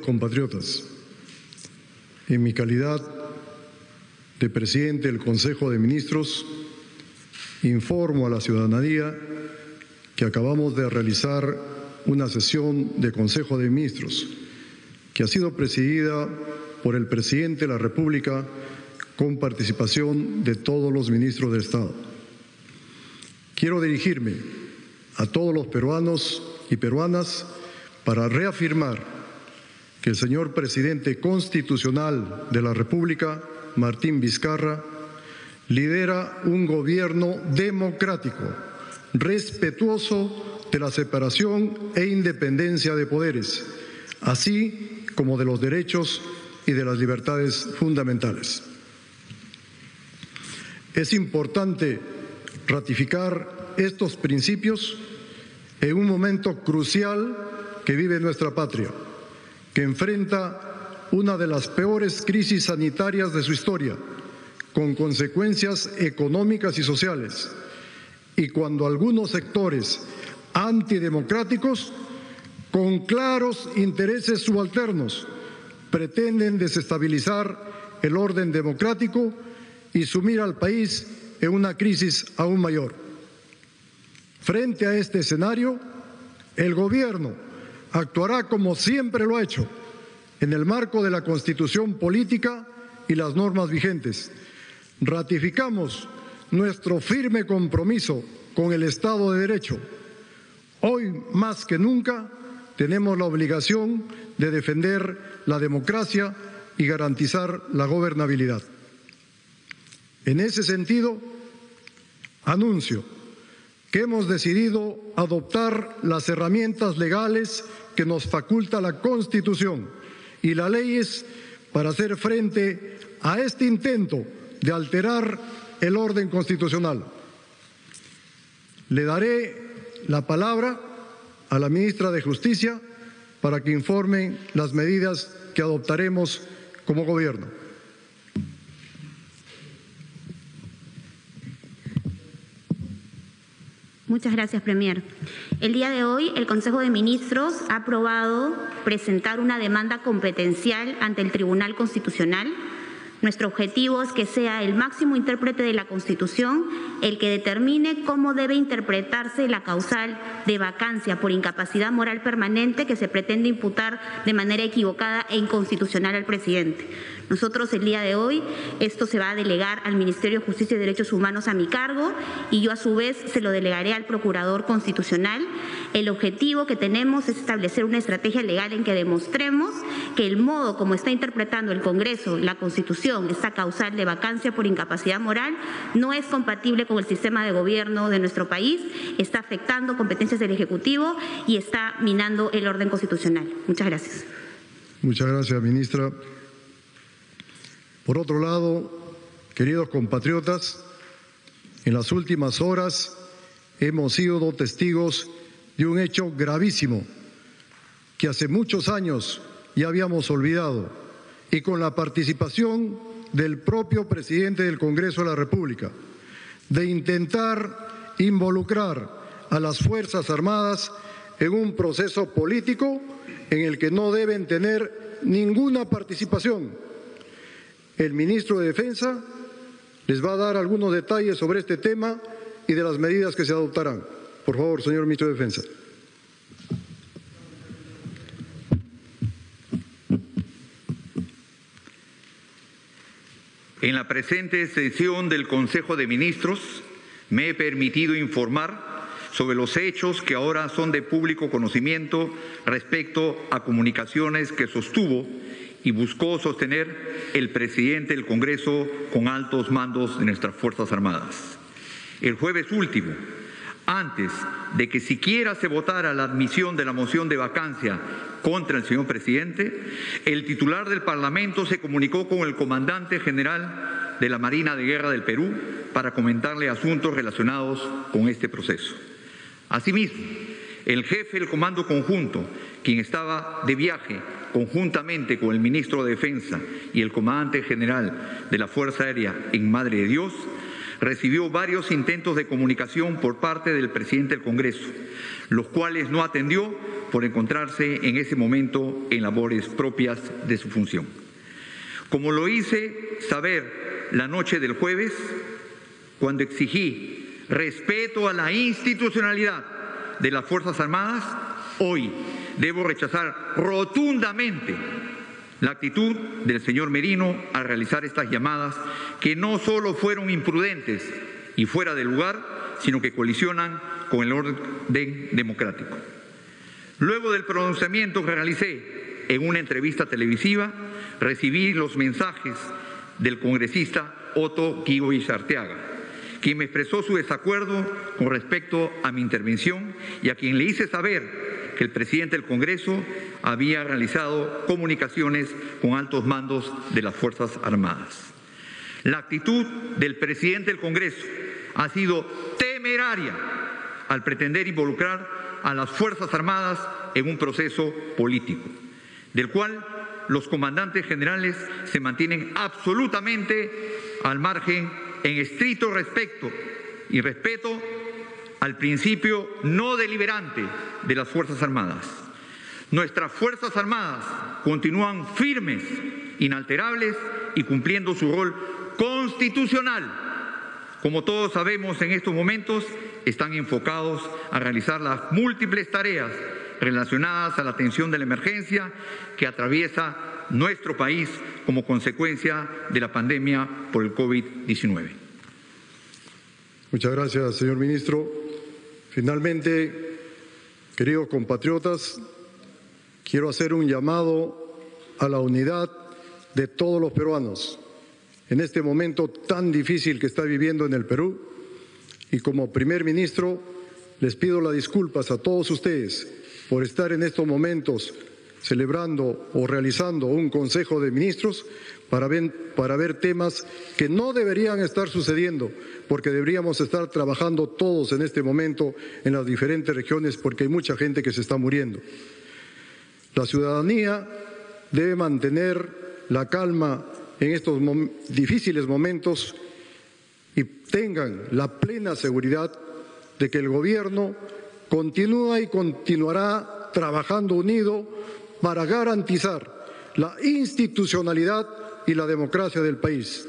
compatriotas, en mi calidad de presidente del Consejo de Ministros, informo a la ciudadanía que acabamos de realizar una sesión de Consejo de Ministros que ha sido presidida por el presidente de la República con participación de todos los ministros de Estado. Quiero dirigirme a todos los peruanos y peruanas para reafirmar que el señor presidente constitucional de la República, Martín Vizcarra, lidera un gobierno democrático, respetuoso de la separación e independencia de poderes, así como de los derechos y de las libertades fundamentales. Es importante ratificar estos principios en un momento crucial que vive nuestra patria, que enfrenta una de las peores crisis sanitarias de su historia, con consecuencias económicas y sociales, y cuando algunos sectores antidemocráticos, con claros intereses subalternos, pretenden desestabilizar el orden democrático y sumir al país en una crisis aún mayor. Frente a este escenario, el Gobierno actuará como siempre lo ha hecho, en el marco de la Constitución política y las normas vigentes. Ratificamos nuestro firme compromiso con el Estado de Derecho. Hoy, más que nunca, tenemos la obligación de defender la democracia y garantizar la gobernabilidad. En ese sentido, anuncio que hemos decidido adoptar las herramientas legales que nos faculta la Constitución y las leyes para hacer frente a este intento de alterar el orden constitucional. Le daré la palabra a la ministra de Justicia para que informe las medidas que adoptaremos como Gobierno. Muchas gracias, Premier. El día de hoy, el Consejo de Ministros ha aprobado presentar una demanda competencial ante el Tribunal Constitucional nuestro objetivo es que sea el máximo intérprete de la Constitución el que determine cómo debe interpretarse la causal de vacancia por incapacidad moral permanente que se pretende imputar de manera equivocada e inconstitucional al presidente. Nosotros el día de hoy esto se va a delegar al Ministerio de Justicia y Derechos Humanos a mi cargo y yo a su vez se lo delegaré al Procurador Constitucional. El objetivo que tenemos es establecer una estrategia legal en que demostremos que el modo como está interpretando el Congreso la Constitución, esta causal de vacancia por incapacidad moral, no es compatible con el sistema de gobierno de nuestro país, está afectando competencias del Ejecutivo y está minando el orden constitucional. Muchas gracias. Muchas gracias, ministra. Por otro lado, queridos compatriotas, en las últimas horas hemos sido testigos de un hecho gravísimo que hace muchos años ya habíamos olvidado y con la participación del propio presidente del Congreso de la República, de intentar involucrar a las Fuerzas Armadas en un proceso político en el que no deben tener ninguna participación el ministro de Defensa les va a dar algunos detalles sobre este tema y de las medidas que se adoptarán. Por favor, señor ministro de Defensa. En la presente sesión del Consejo de Ministros me he permitido informar sobre los hechos que ahora son de público conocimiento respecto a comunicaciones que sostuvo y buscó sostener el presidente del Congreso con altos mandos de nuestras Fuerzas Armadas. El jueves último, antes de que siquiera se votara la admisión de la moción de vacancia contra el señor presidente, el titular del Parlamento se comunicó con el comandante general de la Marina de Guerra del Perú para comentarle asuntos relacionados con este proceso. Asimismo, el jefe del Comando Conjunto, quien estaba de viaje conjuntamente con el ministro de Defensa y el comandante general de la Fuerza Aérea en Madre de Dios, recibió varios intentos de comunicación por parte del presidente del Congreso, los cuales no atendió por encontrarse en ese momento en labores propias de su función. Como lo hice saber la noche del jueves, cuando exigí respeto a la institucionalidad de las Fuerzas Armadas, hoy debo rechazar rotundamente la actitud del señor Merino al realizar estas llamadas que no solo fueron imprudentes y fuera de lugar, sino que colisionan con el orden democrático. Luego del pronunciamiento que realicé en una entrevista televisiva, recibí los mensajes del congresista Otto Kiwis Arteaga, quien me expresó su desacuerdo con respecto a mi intervención y a quien le hice saber que el presidente del Congreso había realizado comunicaciones con altos mandos de las Fuerzas Armadas. La actitud del presidente del Congreso ha sido temeraria al pretender involucrar a las Fuerzas Armadas en un proceso político, del cual los comandantes generales se mantienen absolutamente al margen en estricto respeto y respeto al principio no deliberante de las Fuerzas Armadas. Nuestras Fuerzas Armadas continúan firmes, inalterables y cumpliendo su rol constitucional. Como todos sabemos en estos momentos, están enfocados a realizar las múltiples tareas relacionadas a la atención de la emergencia que atraviesa nuestro país como consecuencia de la pandemia por el COVID-19. Muchas gracias, señor ministro. Finalmente, queridos compatriotas, quiero hacer un llamado a la unidad de todos los peruanos en este momento tan difícil que está viviendo en el Perú. Y como primer ministro, les pido las disculpas a todos ustedes por estar en estos momentos celebrando o realizando un Consejo de Ministros para ver, temas que no deberían estar sucediendo, porque deberíamos estar trabajando todos en este momento en las diferentes regiones, porque hay mucha gente que se está muriendo. La ciudadanía debe mantener la calma en estos difíciles momentos y tengan la plena seguridad de que el Gobierno continúa y continuará trabajando unido para garantizar la institucionalidad y la democracia del país.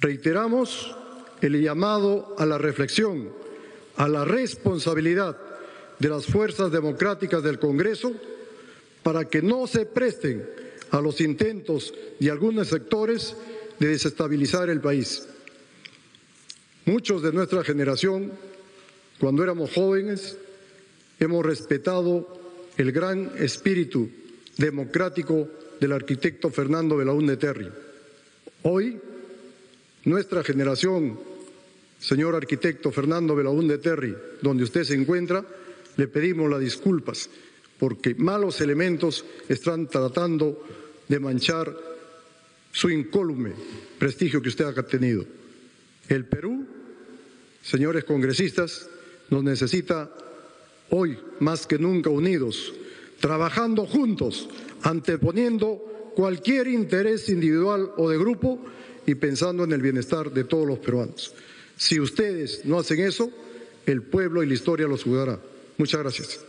Reiteramos el llamado a la reflexión, a la responsabilidad de las fuerzas democráticas del Congreso para que no se presten a los intentos de algunos sectores de desestabilizar el país. Muchos de nuestra generación, cuando éramos jóvenes, hemos respetado el gran espíritu democrático del arquitecto Fernando Belaúnde Terry. Hoy, nuestra generación, señor arquitecto Fernando Belaúnde Terry, donde usted se encuentra, le pedimos las disculpas porque malos elementos están tratando de manchar su incólume prestigio que usted ha tenido. El Perú, señores congresistas, nos necesita hoy más que nunca unidos, trabajando juntos anteponiendo cualquier interés individual o de grupo y pensando en el bienestar de todos los peruanos. Si ustedes no hacen eso, el pueblo y la historia los juzgará. Muchas gracias.